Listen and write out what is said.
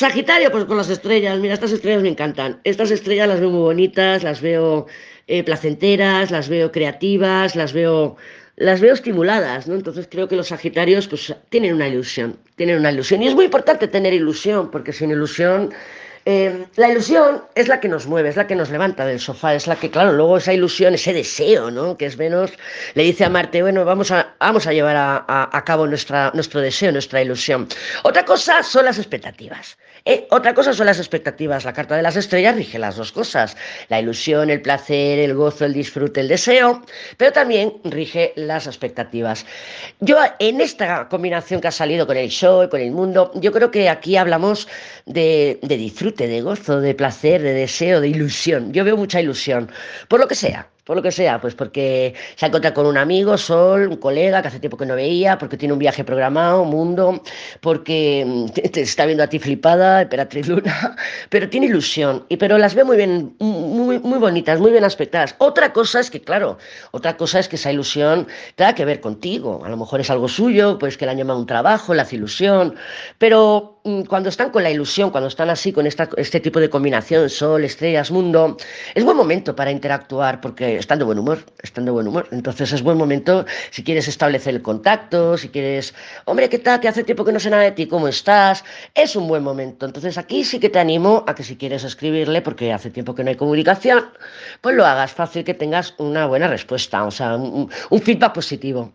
Sagitario, pues con las estrellas. Mira, estas estrellas me encantan. Estas estrellas las veo muy bonitas, las veo eh, placenteras, las veo creativas, las veo, las veo estimuladas, ¿no? Entonces creo que los Sagitarios pues tienen una ilusión, tienen una ilusión. Y es muy importante tener ilusión, porque sin ilusión eh, la ilusión es la que nos mueve, es la que nos levanta del sofá, es la que, claro, luego esa ilusión, ese deseo, ¿no? Que es Venus, le dice a Marte, bueno, vamos a, vamos a llevar a, cabo nuestra, nuestro deseo, nuestra ilusión. Otra cosa son las expectativas. ¿eh? Otra cosa son las expectativas. La carta de las estrellas rige las dos cosas. La ilusión, el placer, el gozo, el disfrute, el deseo, pero también rige las expectativas. Yo en esta combinación que ha salido con el show y con el mundo, yo creo que aquí hablamos de disfrute de gozo, de placer, de deseo, de ilusión. Yo veo mucha ilusión, por lo que sea, por lo que sea, pues porque se ha encontrado con un amigo, Sol, un colega que hace tiempo que no veía, porque tiene un viaje programado, mundo, porque mm, te está viendo a ti flipada, Emperatriz Luna, pero tiene ilusión, y pero las ve muy bien, muy, muy bonitas, muy bien aspectadas. Otra cosa es que, claro, otra cosa es que esa ilusión tenga que ver contigo, a lo mejor es algo suyo, pues que le han llamado un trabajo, le hace ilusión, pero mm, cuando están con la ilusión, cuando están así con esta, este tipo de combinación, Sol, estrellas, mundo, es buen momento para interactuar, porque están de buen humor, están de buen humor. Entonces es buen momento si quieres establecer el contacto, si quieres, hombre, ¿qué tal? Que hace tiempo que no sé nada de ti, ¿cómo estás? Es un buen momento. Entonces aquí sí que te animo a que si quieres escribirle, porque hace tiempo que no hay comunicación, pues lo hagas fácil que tengas una buena respuesta, o sea, un feedback positivo.